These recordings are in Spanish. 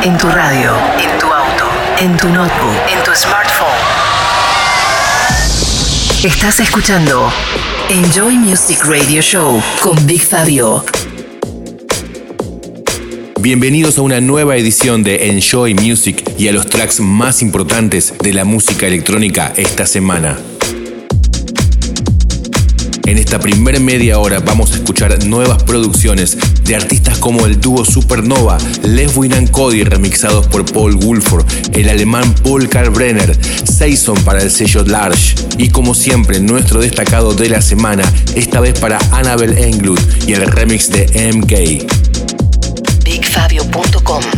En tu radio, en tu auto, en tu notebook, en tu smartphone. Estás escuchando Enjoy Music Radio Show con Big Fabio. Bienvenidos a una nueva edición de Enjoy Music y a los tracks más importantes de la música electrónica esta semana. En esta primera media hora vamos a escuchar nuevas producciones de artistas como el dúo Supernova, Les and Cody remixados por Paul Woolford, el alemán Paul Kalbrenner, Saison para el sello Large y como siempre nuestro destacado de la semana, esta vez para Annabel Englund y el remix de MK. BigFabio.com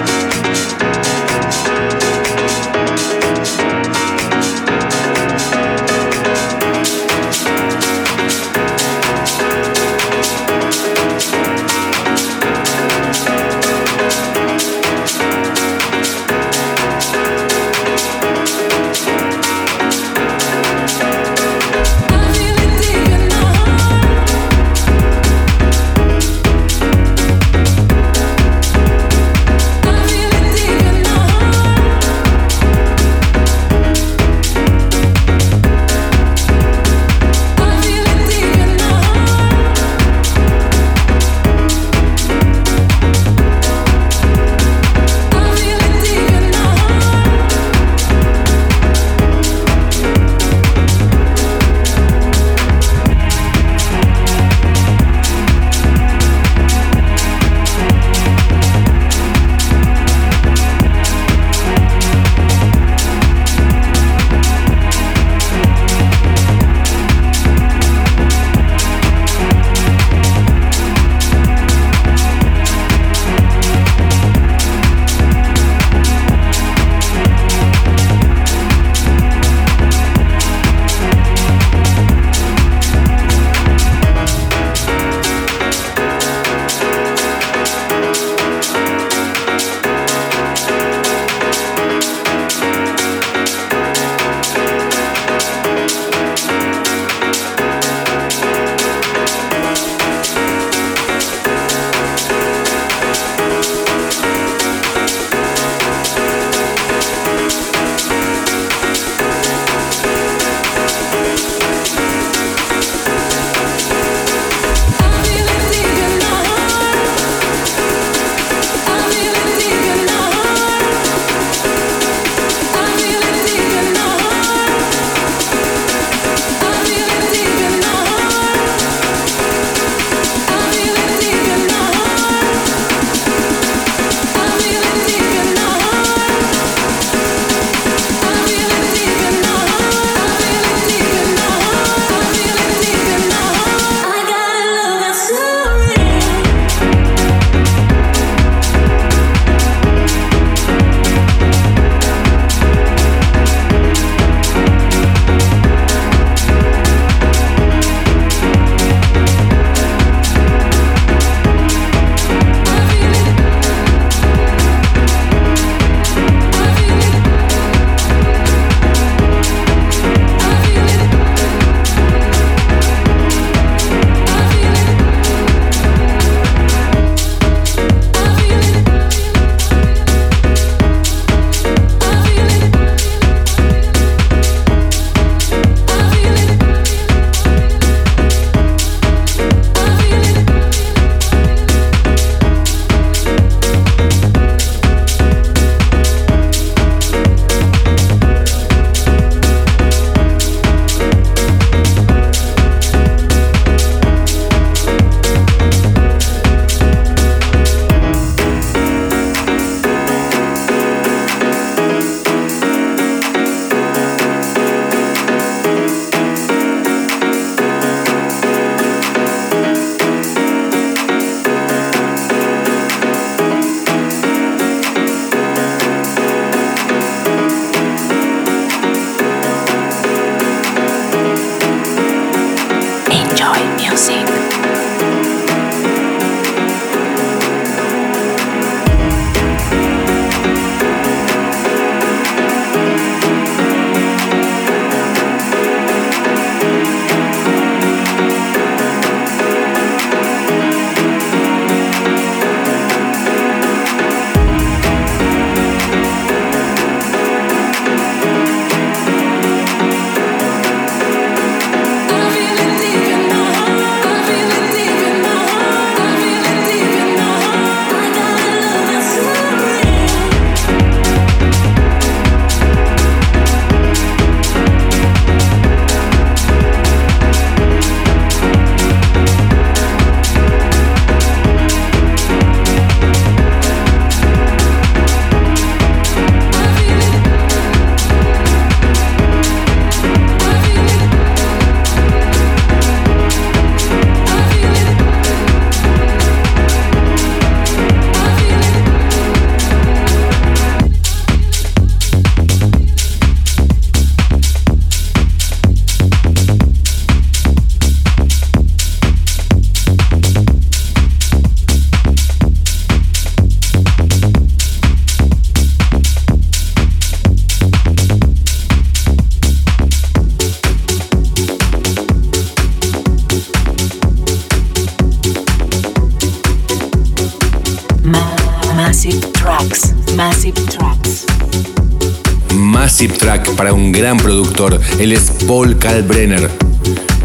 Productor. Él es Paul Kalbrenner.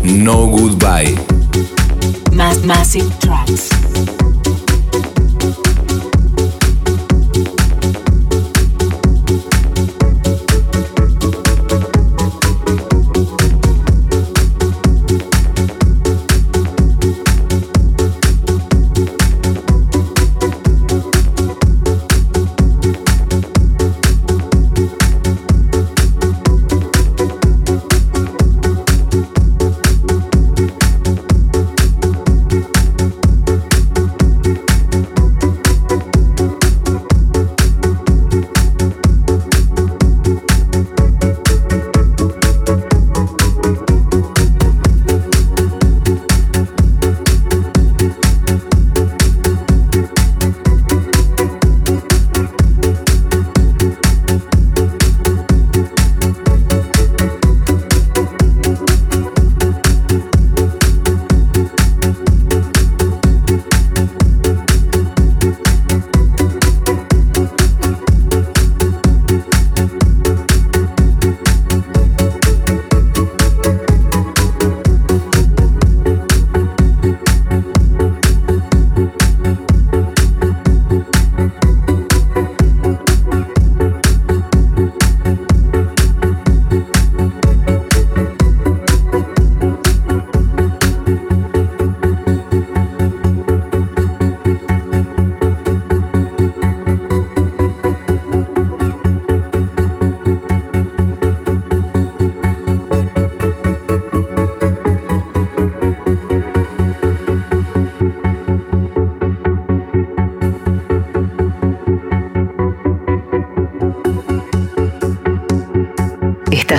No Goodbye. Mass Massive Tracks.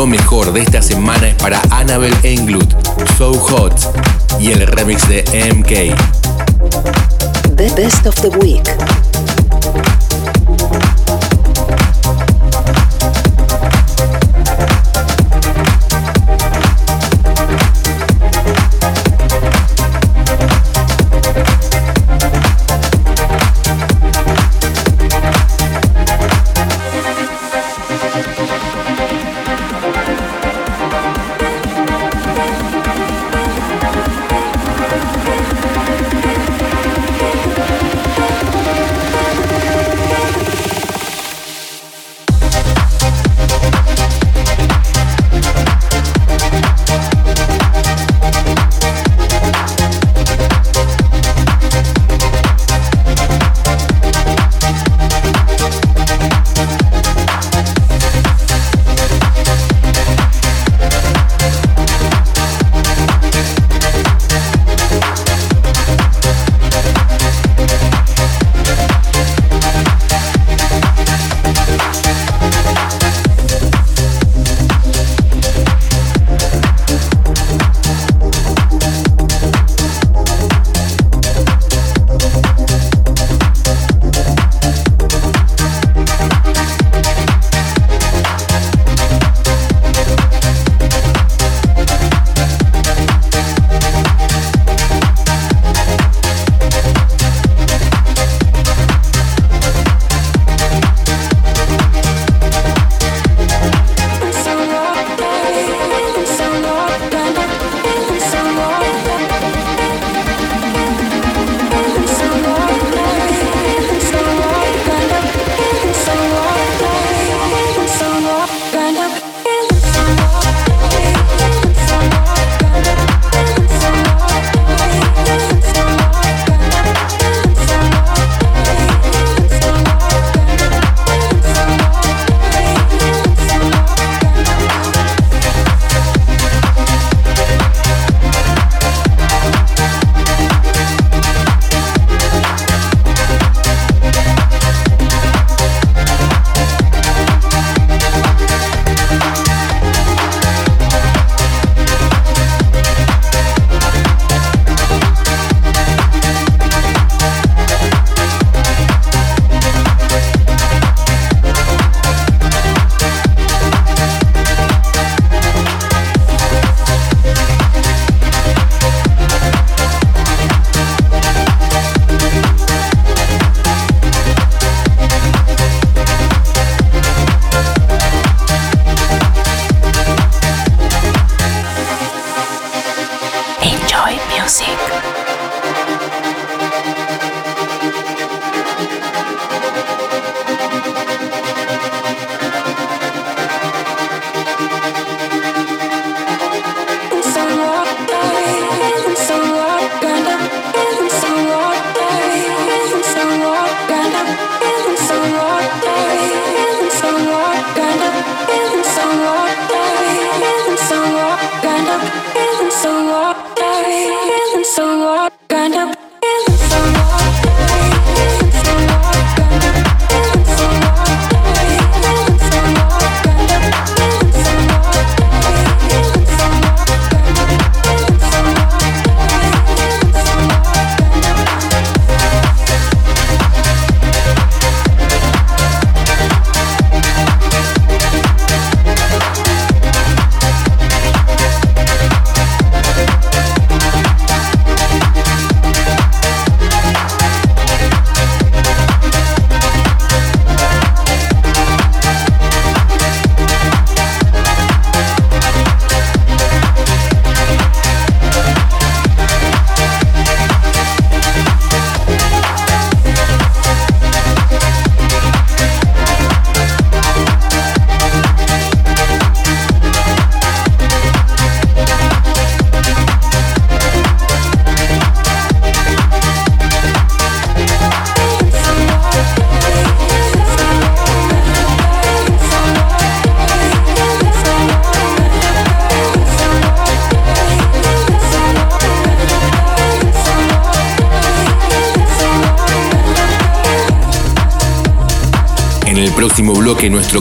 Lo mejor de esta semana es para Annabel Englund, So Hot y el remix de MK. The Best of the Week.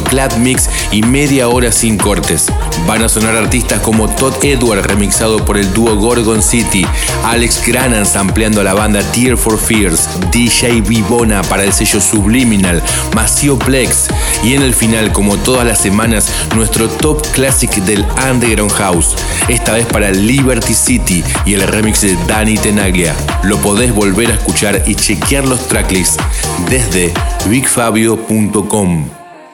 Clad Mix y media hora sin cortes. Van a sonar artistas como Todd Edward remixado por el dúo Gorgon City, Alex Granans ampliando a la banda Tear for Fears, DJ Vivona para el sello Subliminal, Macio Plex y en el final, como todas las semanas, nuestro top classic del Underground House, esta vez para Liberty City y el remix de Danny Tenaglia. Lo podés volver a escuchar y chequear los tracklists desde bigfabio.com.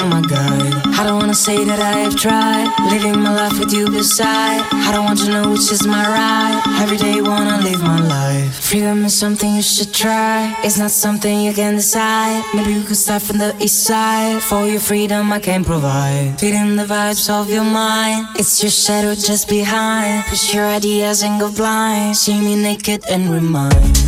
You're my guide. I don't wanna say that I have tried living my life with you beside. I don't want to know which is my right. Every day wanna live my life. Freedom is something you should try. It's not something you can decide. Maybe we could start from the east side. For your freedom, I can provide. Feeding the vibes of your mind. It's your shadow just behind. Push your ideas and go blind. See me naked and remind.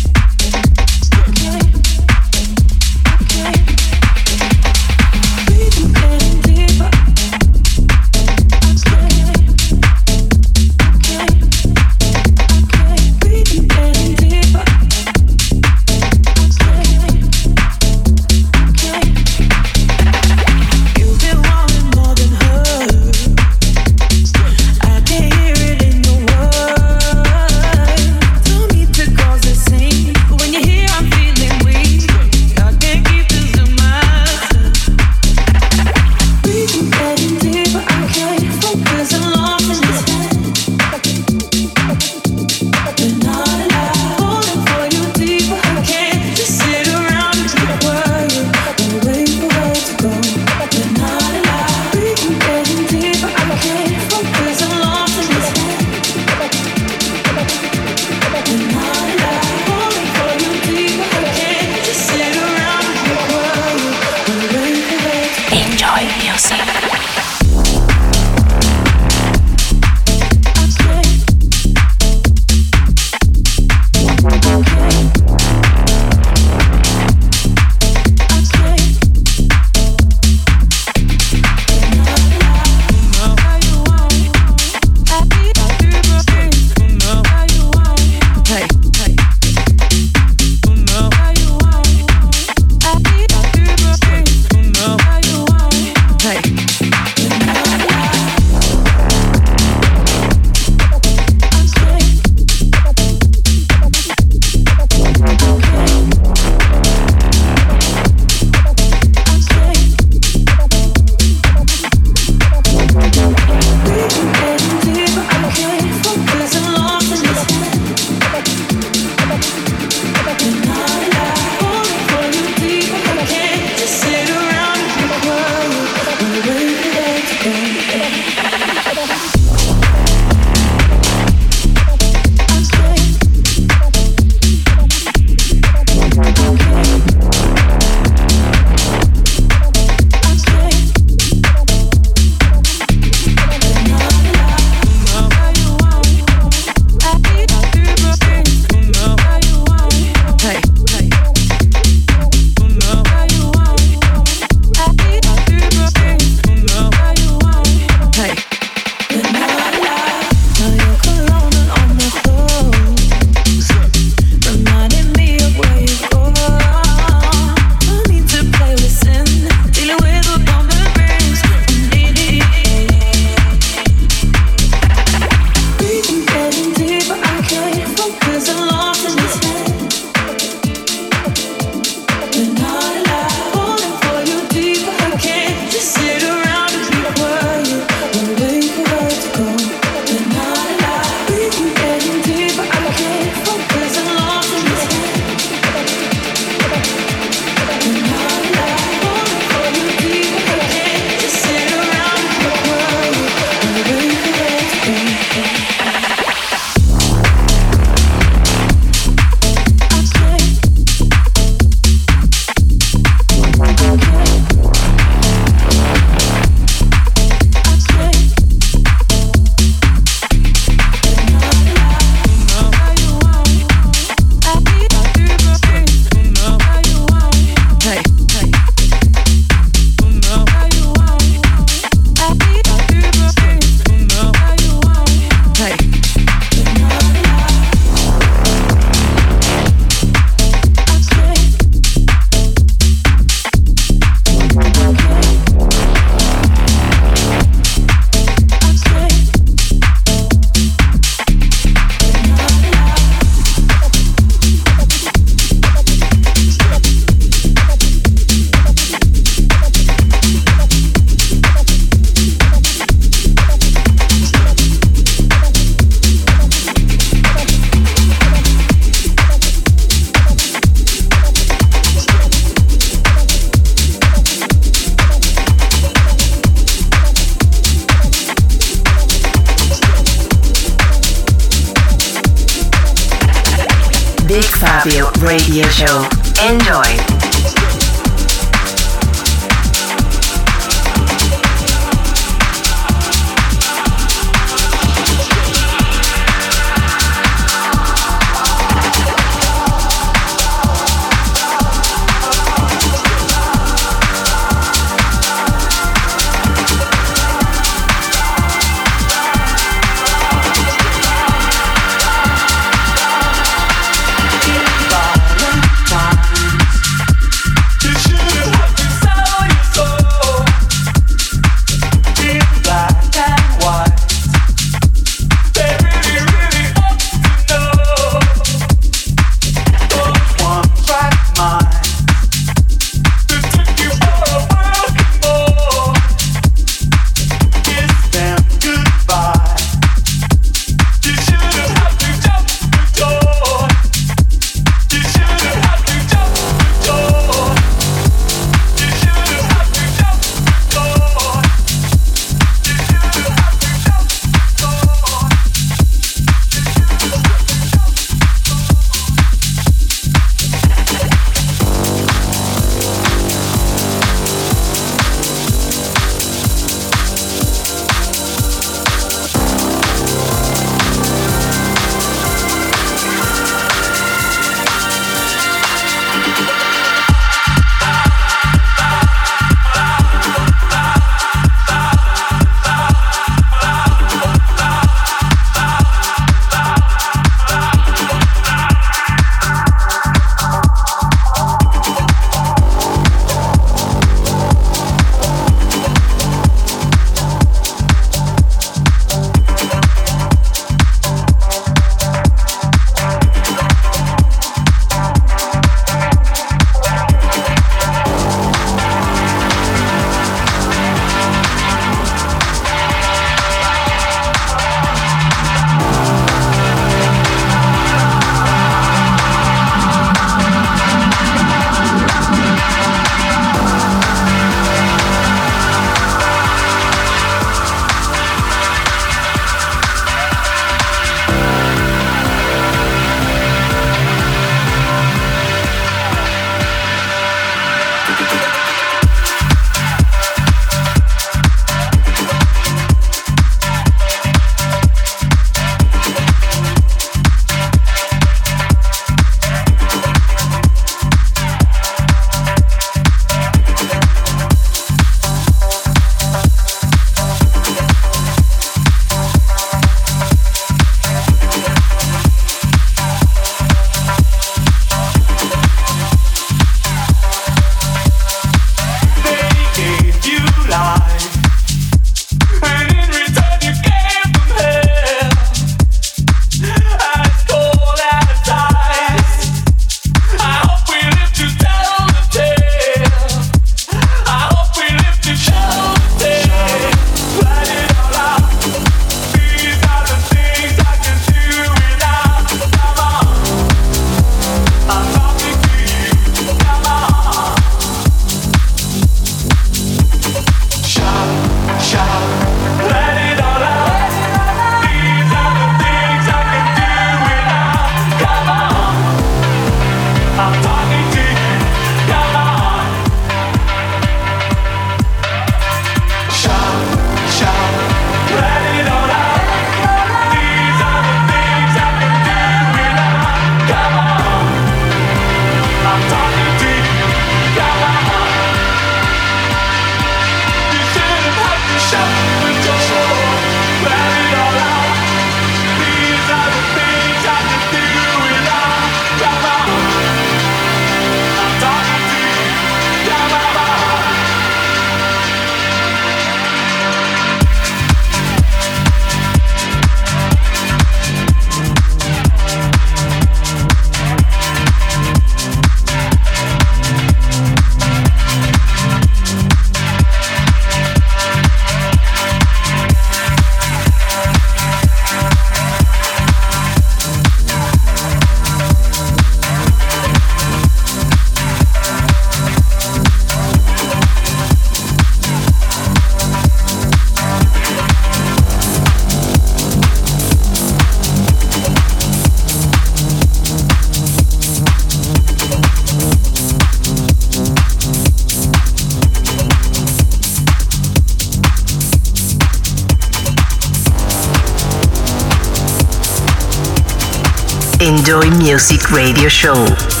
Music Radio Show.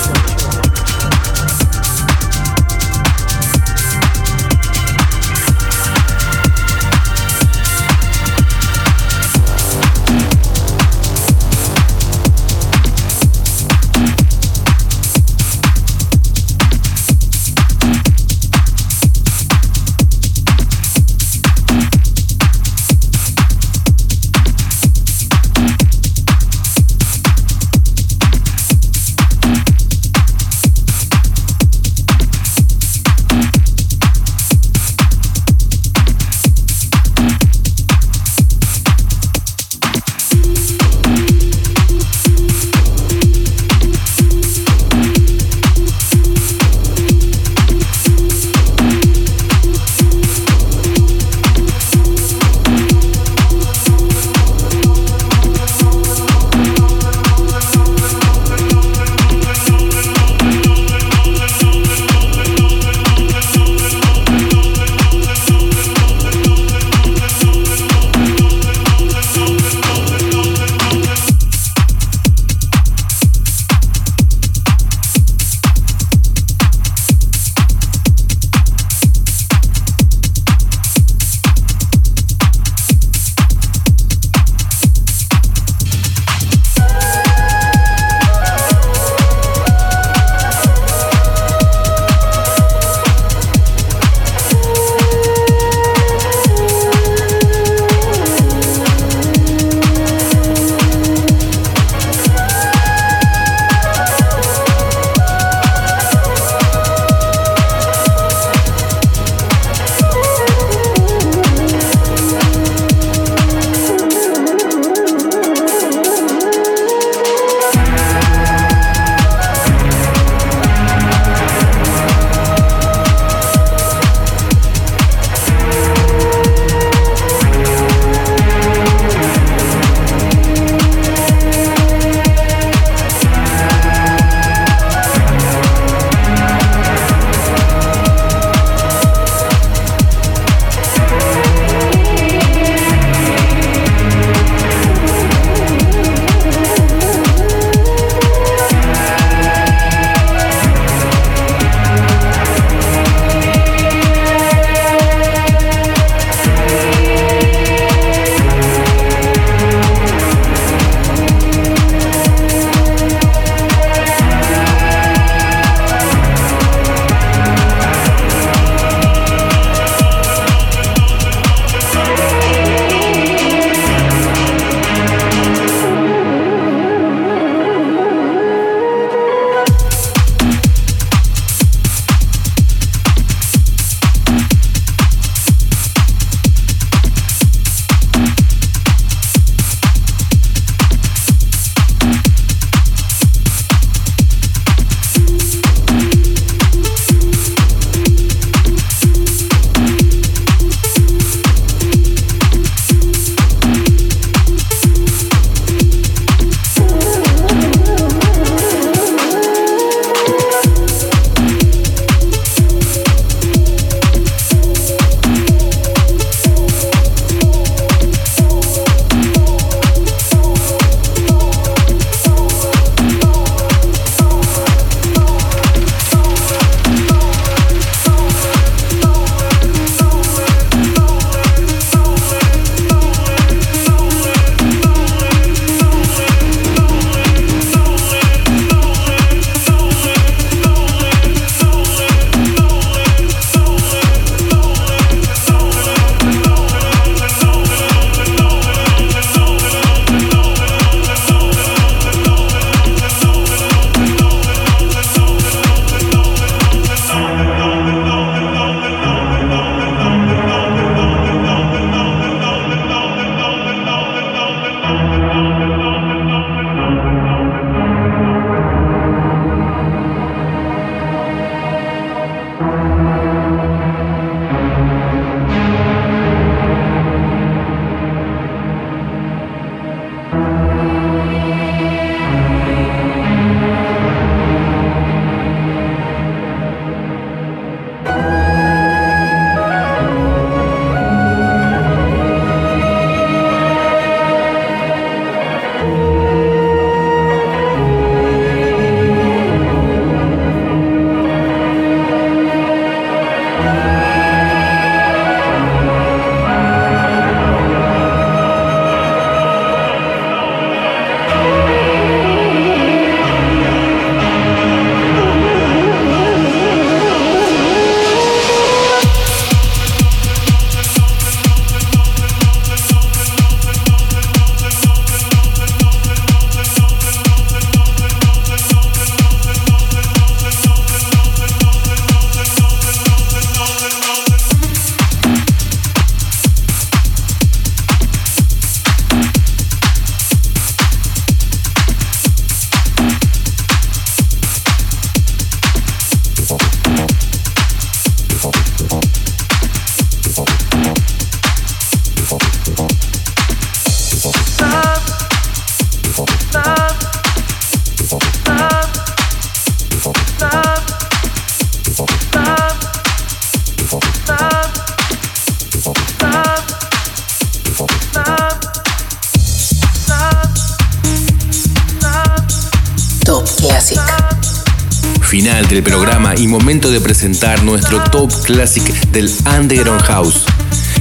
Final del programa y momento de presentar nuestro top classic del Underground House.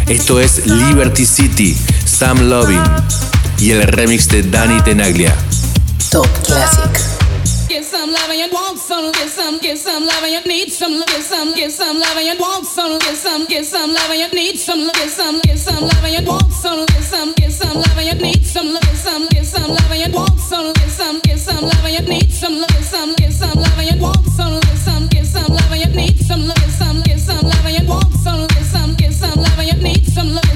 Esto es Liberty City, Sam Lovin y el remix de Danny Tenaglia. Top Classic. some love and you want some, get some, get some love and you need some, get some, get some love and you want some, get some, get some love and you need some, get some, get some love and you want some, get some, get some love and you need some, get some, get some love and you want some, get some, get some love and you need some, get some, get some love and you want some, get some, get some love and you need some, get some, get some love and want some, get some, get some love and need some.